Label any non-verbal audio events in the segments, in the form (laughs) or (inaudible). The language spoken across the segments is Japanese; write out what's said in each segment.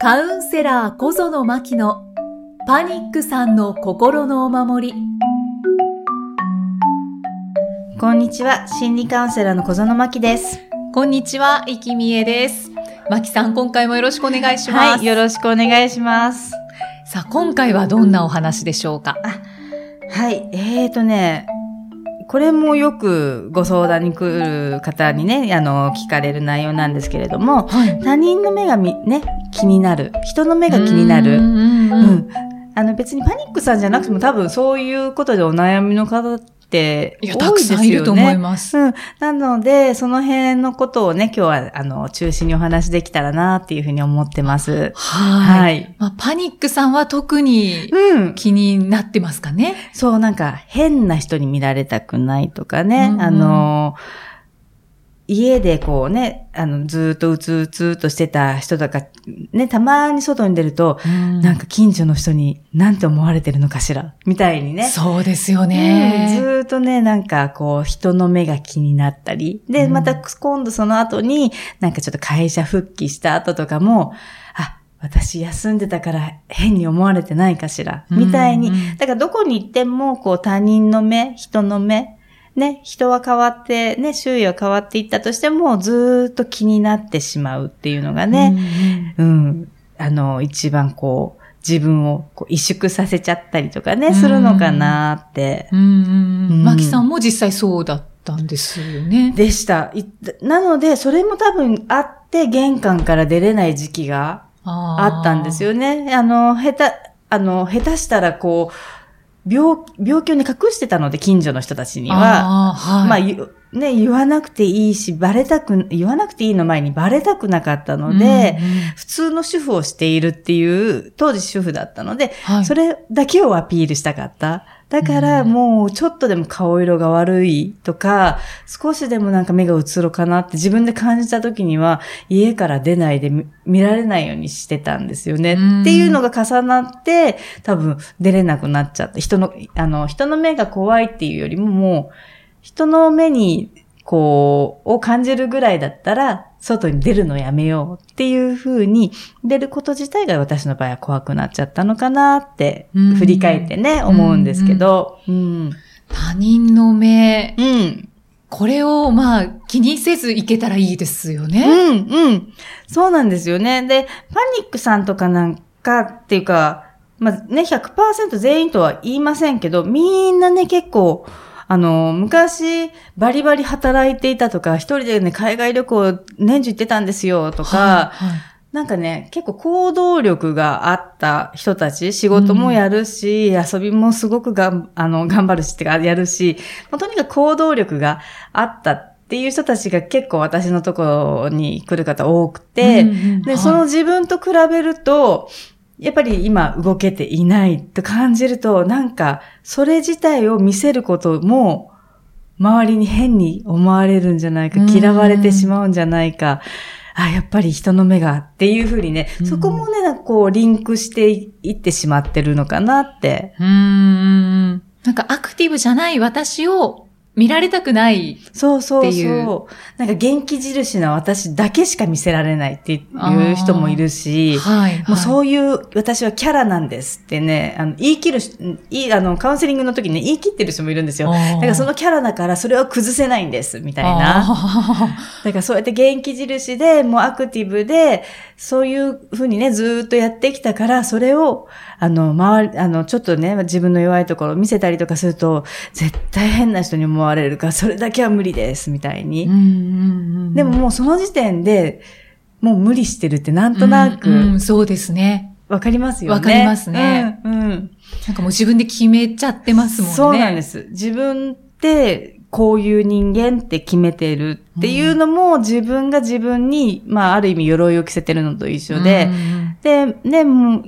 カウンセラー小園真希のパニックさんの心のお守り。こんにちは、心理カウンセラーの小園真希です。こんにちは、生きみえです。真希さん、今回もよろしくお願いします。はい、よろしくお願いします。さあ、今回はどんなお話でしょうか？はい、えーとね、これもよくご相談に来る方にね、あの、聞かれる内容なんですけれども、はい。他人の目がみね、気になる。人の目が気になる。うんうん。あの別にパニックさんじゃなくても多分そういうことでお悩みの方って多いいや、ですよね。たくさんいると思います。うん。なので、その辺のことをね、今日は、あの、中心にお話できたらなっていうふうに思ってます。はい。はい。まあ、パニックさんは特にうん。気になってますかねそう、なんか、変な人に見られたくないとかね、うんうんあの、家でこうね、あの、ずーっとうつうつーとしてた人とか、ね、たまに外に出ると、なんか近所の人に何て思われてるのかしらみたいにね。そうですようんずっとね、なんかこう、人の目が気になったり。で、うんまた今度その後に、なんかちょっと会社復帰した後とかも、あ、私休んでたから変に思われてないかしらみたいにうんうん。だからどこに行っても、こう他人の目、人の目、ね、人は変わって、ね、周囲は変わっていったとしても、ずーっと気になってしまうっていうのがね、うん、あの、一番こう、自分をこう萎縮させちゃったりとかね、うんするのかなって。うんうんううんん。マキさんも実際そうだったんですよね。でした。いなので、それも多分あって、玄関から出れない時期があったんですよ。よね。あの、下手、あの、下手したらこう、病、病気をね、隠してたので、近所の人たちには。あーはい。まあ、ゆね、言わなくていいし、バレたく、言わなくていいの前にバレたくなかったので、うんうん普通の主婦をしているっていう、当時主婦だったので、はい、それだけをアピールしたかった。だからうんもうちょっとでも顔色が悪いとか、少しでもなんか目がうつろかなって自分で感じた時には家から出ないで見見られないようにしてたんですよね。うんっていうのが重なって多分出れなくなっちゃって、人の、あの、人の目が怖いっていうよりももう人の目にこう、を感じるぐらいだったら、外に出るのやめようっていう風に、出ること自体が私の場合は怖くなっちゃったのかなって、うん振り返ってね、思うんですけど、うん。他人の目、うん。これをまあ気にせずいけたらいいですよね。うん、うん。そうなんですよね。で、パニックさんとかなんかっていうか、まあね、100%全員とは言いませんけど、みんなね、結構、あの、昔、バリバリ働いていたとか、一人でね、海外旅行年中行ってたんですよ、とか、はいはい。なんかね、結構行動力があった人たち、仕事もやるし、遊びもすごくがん、あの、頑張るしってか、やるし、とにかく行動力があったっていう人たちが結構私のところに来る方多くて、うんうんで、はいその自分と比べると、やっぱり今動けていないと感じると、なんか、それ自体を見せることも、周りに変に思われるんじゃないか、うん嫌われてしまうんじゃないか、あ、やっぱり人の目がっていうふうにね、うんそこもね、なんかこう、リンクしていってしまってるのかなって。うーん。なんかアクティブじゃない私を見られたくない。そうそうっていうそう。なんか元気印な私だけしか見せられないっていう人もいるし、はい。もうう。そういう、私はキャラなんですってね、あの、言い切るし、いい、あの、カウンセリングの時にね、言い切ってる人もいるんですよ。だからそのキャラだからそれは崩せないんです、みたいな。あだからそうやって元気印で、もうアクティブで、そういうふうにね、ずーっとやってきたから、それを、あの、周り、あの、ちょっとね、自分の弱いところを見せたりとかすると、絶対変な人に思われるから、それだけは無理です、みたいに。ーうんうんうんでももうその時点で、もう無理してるってなんとなく、うんうんそうですね。わかりますよね。わかりますねうん。うん。なんかもう自分で決めちゃってますもんね。そうなんです。自分って、こういう人間って決めてるっていうのも、自分が自分に、まあ、ある意味鎧を着せてるのと一緒で、うんで、ね、もう、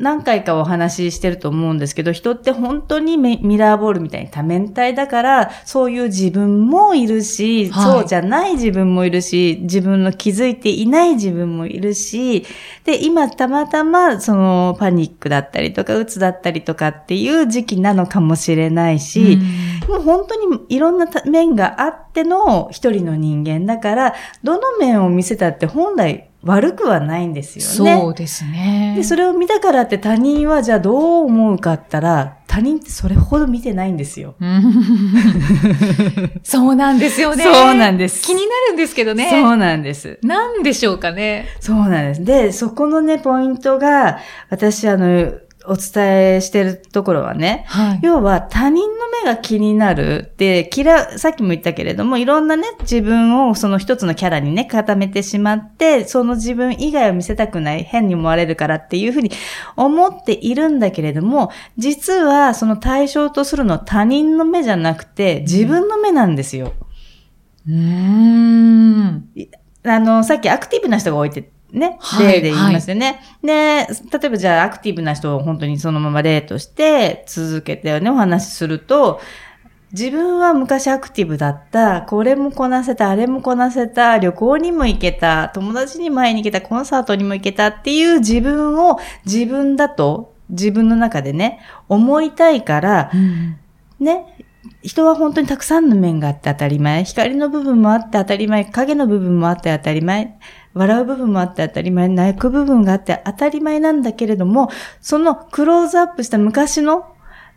何回かお話ししてると思うんですけど、人って本当にメミラーボールみたいに多面体だから、そういう自分もいるし、はい。そうじゃない自分もいるし、自分の気づいていない自分もいるし、で、今たまたまそのパニックだったりとか、うつだったりとかっていう時期なのかもしれないし、もう本当にいろんな面があっての一人の人間だから、どの面を見せたって本来悪くはないんですよね。そうですね。で、それを見たからって他人はじゃあどう思うかったら、他人ってそれほど見てないんですよ。(laughs) そうなんですよね。そうなんです。気になるんですけどね。そうなんです。なんでしょうかね。そうなんです。で、そこのね、ポイントが、私、あの、お伝えしてるところはね、はい。要は他人の目が気になるで、嫌、さっきも言ったけれども、いろんなね、自分をその一つのキャラにね、固めてしまって、その自分以外を見せたくない、変に思われるからっていうふうに思っているんだけれども、実はその対象とするのは他人の目じゃなくて、自分の目なんですよ。うーん。あの、さっきアクティブな人が多いって、ね、はい例で言いますよね。で、例えばじゃあアクティブな人を本当にそのまま例として続けてね、お話しすると、自分は昔アクティブだった、これもこなせた、あれもこなせた、旅行にも行けた、友達に前に行けた、コンサートにも行けた。っていう自分を自分だと、自分の中でね、思いたいから、ね、人は本当にたくさんの面があって当たり前。光の部分もあって当たり前。影の部分もあって当たり前。笑う部分もあって当たり前。泣く部分があって当たり前なんだけれども、そのクローズアップした昔の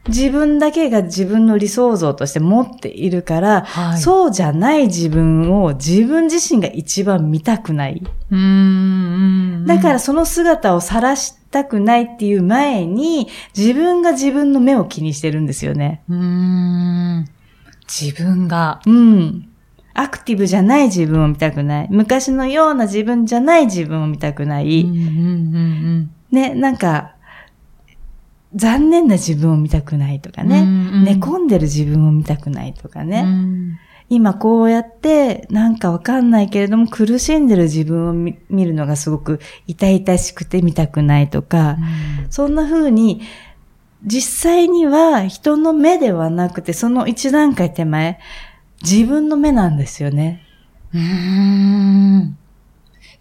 自分だけが自分の理想像として持っているから、はい。そうじゃない自分を自分自身が一番見たくない。だから、その姿を晒したくないっていう前に、自分が自分の目を気にしてるんですよね。自分が。うん。アクティブじゃない自分を見たくない。昔のような自分じゃない自分を見たくない。ね、なんか、残念な自分を見たくないとかうん。ね。うんうん寝込んでる自分を見たくないとかね。うん今こうやって、なんかわかんないけれども、苦しんでる自分を見見るのがすごく痛々しくて見たくないとか、そんな風に、実際には人の目ではなくて、その一段階手前、自分の目なんですよね。うーん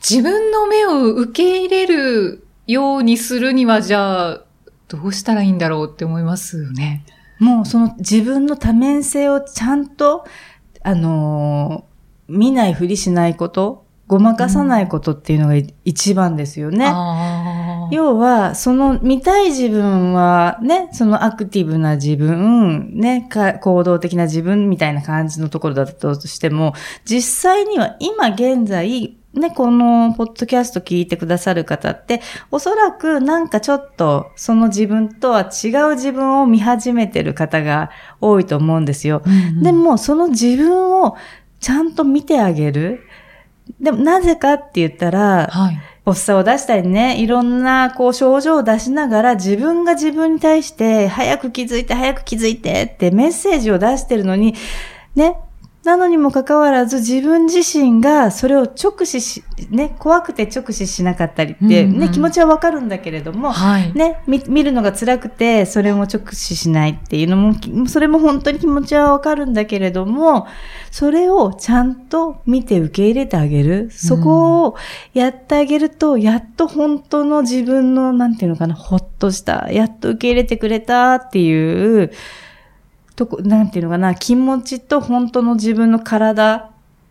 自分の目を受け入れるようにするには、じゃあ、どうしたらいいんだろうって思いますよね。もうその自分の多面性をちゃんと、あのー見ないふりしないこと、ごまかさないことっていうのが一番ですよね。要は、その見たい自分はね、そのアクティブな自分、ね、か行動的な自分みたいな感じのところだったとしても、実際には今現在、ね、このポッドキャスト聞いてくださる方って、おそらくなんかちょっとその自分とは違う自分を見始めてる方が多いと思うんですよ。うんうんでも、その自分をちゃんと見てあげる。でも、なぜかって言ったら、はい。発作を出したりね、いろんなこう症状を出しながら自分が自分に対して早く気づいて早く気づいてってメッセージを出してるのに、ね、なのにもかかわらず自分自身がそれを直視し、ね、怖くて直視しなかったりって、うんうんね、気持ちはわかるんだけれども、はい。ね、見見るのが辛くて、それも直視しないっていうのも、きそれも本当に気持ちはわかるんだけれども、それをちゃんと見て受け入れてあげる。そこをやってあげると、やっと本当の自分の、なんていうのかな、ほっとした、やっと受け入れてくれたっていう、とこ、なんていうのかな、気持ちと本当の自分の体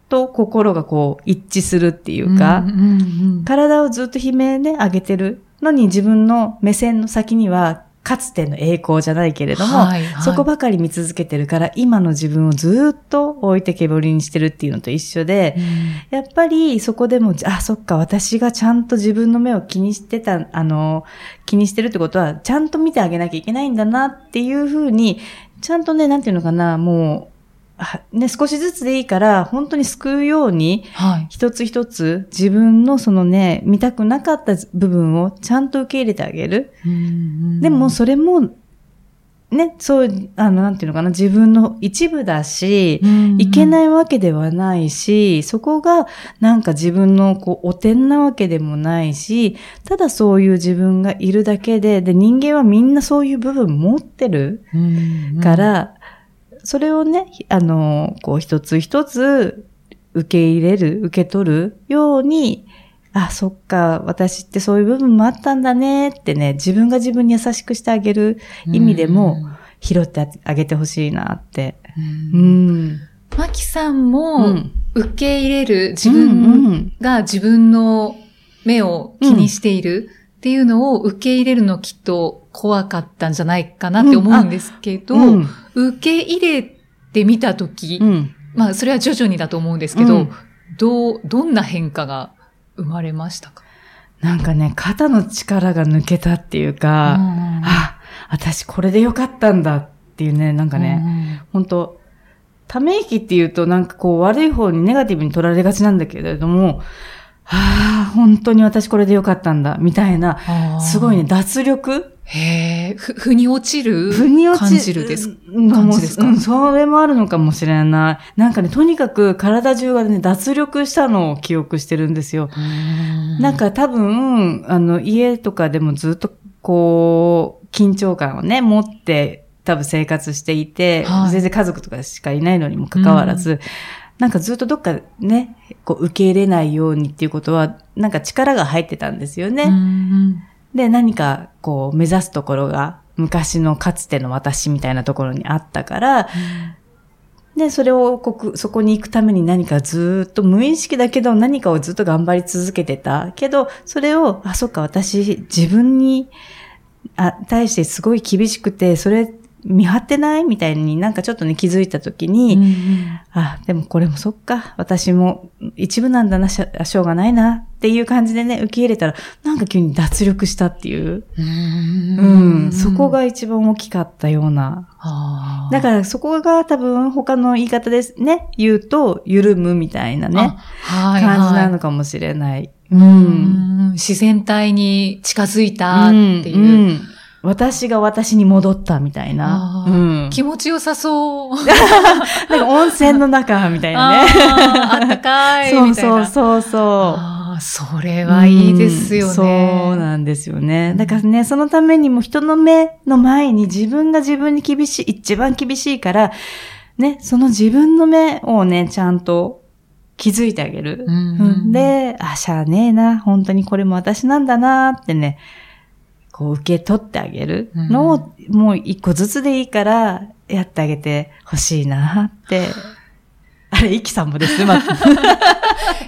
と心がこう一致するっていうか、うんうんうん体をずっと悲鳴で上げてるのに自分の目線の先には、かつての栄光じゃないけれども、はいはい。そこばかり見続けてるから、今の自分をずっと置いてけぼりにしてるっていうのと一緒で、やっぱりそこでも、あ、そっか、私がちゃんと自分の目を気にしてた、あの、気にしてるってことは、ちゃんと見てあげなきゃいけないんだなっていうふうに、ちゃんとね、なんていうのかな、もう、あね、少しずつでいいから、本当に救うように、はい。一つ一つ自分のそのね、見たくなかった部分をちゃんと受け入れてあげる。でもそれも、ね、そう、あの、なんていうのかな、自分の一部だし、いけい。ないわけではないし、そこがなんか自分のこう、お点なわけでもないし、ただそういう自分がいるだけで、で、人間はみんなそういう部分持ってるうんから、それをね、あの、こう一つ一つ受け入れる、受け取るように、あ、そっか、私ってそういう部分もあったんだねってね、自分が自分に優しくしてあげる意味でも、拾ってあげてほしいなって。う。うんん。マキさんうもん受け入れる自分んが自分の目を気にしているっていうのを受け入れるのきっと怖かったんじゃないかなって思うんですけど、うん。受け入れてみたとき、うん。まあそれは徐々にだと思うんですけど、うんどう、どんな変化が生まれましたか？なんかね、肩の力が抜けたっていうか、あ、私これでよかったんだっていうね、なんかね、本当ため息っていうとなんかこう悪い方にネガティブに取られがちなんだけれども、ああ、本当に私これでよかったんだ、みたいな、すごいね、。脱力へえ、ふ、腑に落ちる腑に落ち感じるです。うん感じですか？うん、それもあるのかもしれない。なんかね、とにかく体中がね、脱力したのを記憶してるんですよ。なんか多分、あの、家とかでもずっと、こう、緊張感をね、持って、多分生活していて、はい全然家族とかしかいないのにもかかわらず、なんかずっとどっかね、こう受け入れないようにっていうことは、なんか力が入ってたんですよね。で、何かこう目指すところが昔のかつての私みたいなところにあったから、で、それをこく、そこに行くために何かずっと無意識だけど何かをずっと頑張り続けてた。けど、それを、あ、そっか、私自分に、あ、対してすごい厳しくて、それ見張ってない？みたいになんかちょっとね気づいたときに、あ、でもこれもそっか、私も一部なんだな、しょしょうがないなっていう感じでね、受け入れたら、なんか急に脱力したっていう。うんうん、そこ、が一番大きかったような。だからそこが多分他の言い方ですね、言うと、緩むみたいなね、あはいはい感じなのかもしれない。う。うんん自然体に近づいたっていう。んん私が私に戻ったみたいな。うん。気持ちよさそう。(laughs) なんか温泉の中みたいなね。あったかいそうみたいな。そうそうそう。それはいいですよね。うんそうなんですよね。だからね、そのためにも人の目の前に自分が自分に厳しい、一番厳しいから、ね、その自分の目をね、ちゃんと気づいてあげる。うんうんで、あ、しゃあねえな、本当にこれも私なんだなってね、こう受け取ってあげるのを、もう一個ずつでいいから、やってあげてほしいなって。(laughs) あれ、イキさんもです、ま (laughs)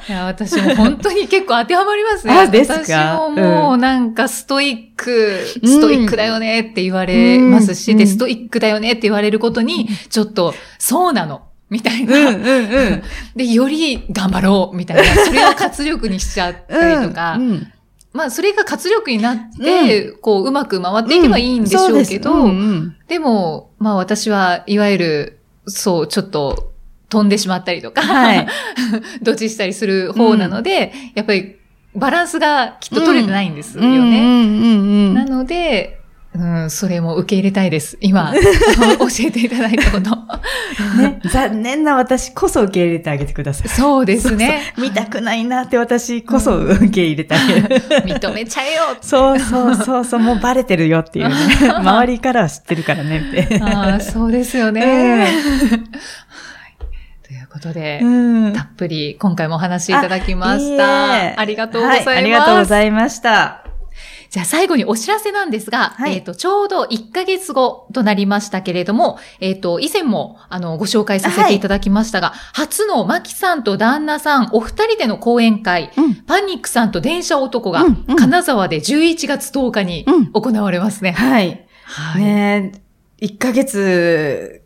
いや、私も本当に結構当てはまりますね。あですか？私ももうなんかストイック、うんストイックだよねって言われますし、うんで、ストイックだよねって言われることに、ちょっと、そうなの。みたいな、うんうんうん。(laughs) で、より頑張ろうみたいな。それを活力にしちゃったりとか。うんうんまあ、それが活力になって、こう、うまく回っていけばいいんでしょうけど、そうんうん。でも、まあ私はいわゆる、そう、ちょっと飛んでしまったりとか、はい。(laughs) ドチしたりする方なので、やっぱりバランスがきっと取れてないんですよね。うんうんうん。なので、うん、それも受け入れたいです。今、(laughs) 教えていただいたこと。(laughs) ね、残念な私こそ受け入れてあげてください。そうですね。見たくないなって私こそ受け入れてあげる。(laughs) 認めちゃえよそうそうそうそう、もうバレてるよっていうね。周りからは知ってるからねって。ああ、そうですよね。うんはい。ということで、うんたっぷり今回もお話しいただきましあた。いいえありがとうございます。はありがとうございました。じゃあ最後にお知らせなんですが、はいえっ、と、ちょうど1ヶ月後となりましたけれども、えっ、と、以前も、あの、ご紹介させていただきましたが、初のマキさんと旦那さん、お二人での講演会、うん。パニックさんと電車男が、うんうん金沢で11月10日にうん行われますね。はい。はい。ねえ、1ヶ月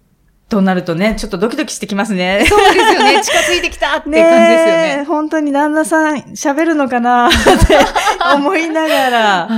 となるとね、ちょっとドキドキしてきますね。そうですよね。(laughs) 近づいてきたって感じですよね。え本当に旦那さん喋るのかなって思いながら。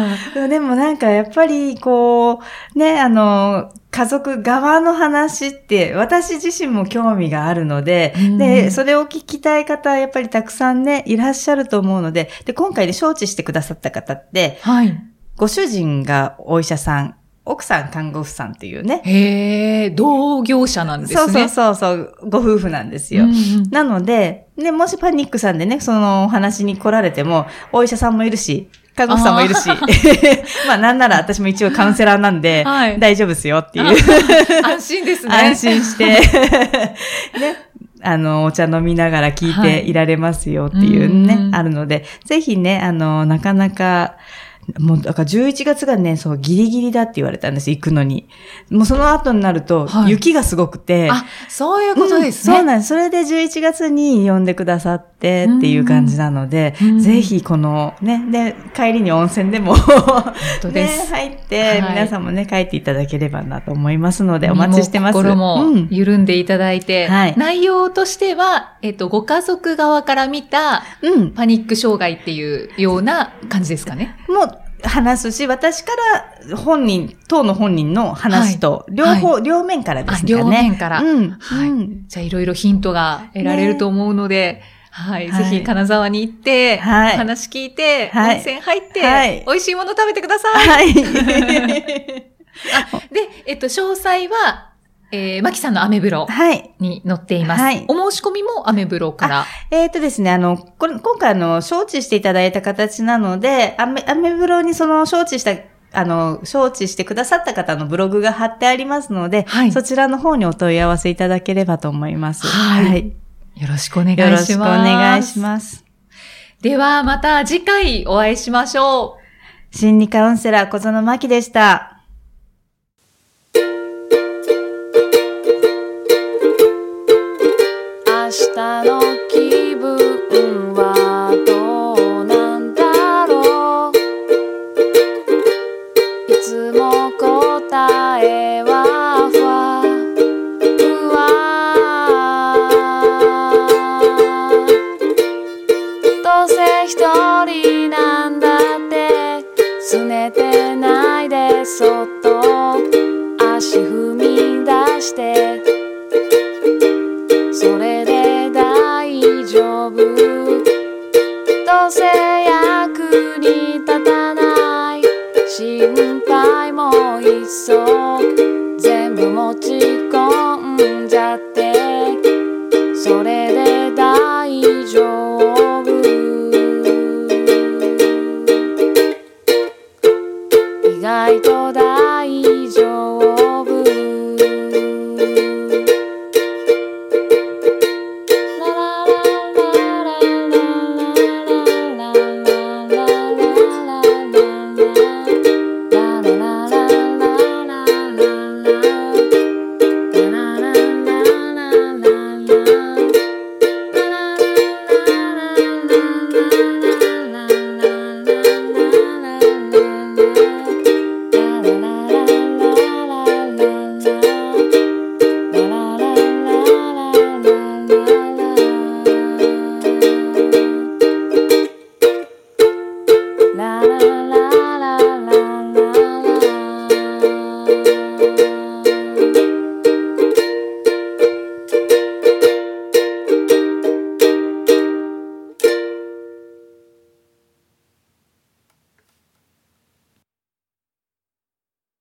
でもなんかやっぱりこう、ね、あの、家族側の話って私自身も興味があるので、うんで、それを聞きたい方やっぱりたくさんね、いらっしゃると思うので、で、今回で承知してくださった方って、はい。ご主人がお医者さん、奥さん看護婦さんっていうね。へえ、同業者なんですね。そうそうそうそう、ご夫婦なんですよ。うんうんなので、ね、もしパニックさんでね、そのお話に来られても、お医者さんもいるし、看護師さんもいるし、(laughs) まあなんなら私も一応カウンセラーなんで、はい大丈夫ですよっていう、安心ですね。安心して、(laughs) ね、あの、お茶飲みながら聞いていられますよっていうね、はいうんあるので、ぜひね、あの、なかなか、もう、だから11月がね、そう、ギリギリだって言われたんです、行くのに。もうその後になると、はい雪がすごくて、あ、そういうことですね。うんそうなんです。それで11月に呼んでくださって、ってっていう感じなので、うんぜひこのね、で、帰りに温泉でもね、す。入って、はい皆さんもね、帰っていただければなと思いますので、お待ちしてます。心もうん緩んでいただいて、はい内容としては、えっと、ご家族側から見たうん。パニック障害っていうような感じですかね？もう話すし、私から本人、当の本人の話と、両方、両面からですね。両面から。うん。はいうんじゃあ、いろいろヒントが得られると思うので、はい。はいぜひ、金沢に行って、はい話聞いて、はい温泉入って、はい美味しいもの食べてください。はい。(laughs) (laughs) で、えっと、詳細は、えー、マキさんのアメブロはい。に載っています。はいお申し込みもアメブロから。えっ、とですね、あの、これ今回あの、招致していただいた形なので、アメ、アメブロにその招致した、あの、招致してくださった方のブログが貼ってありますので、はいそちらの方にお問い合わせいただければと思います。はいよろしくお願いします。よろしくお願いします。では、また次回お会いしましょう。心理カウンセラー小園真希でした。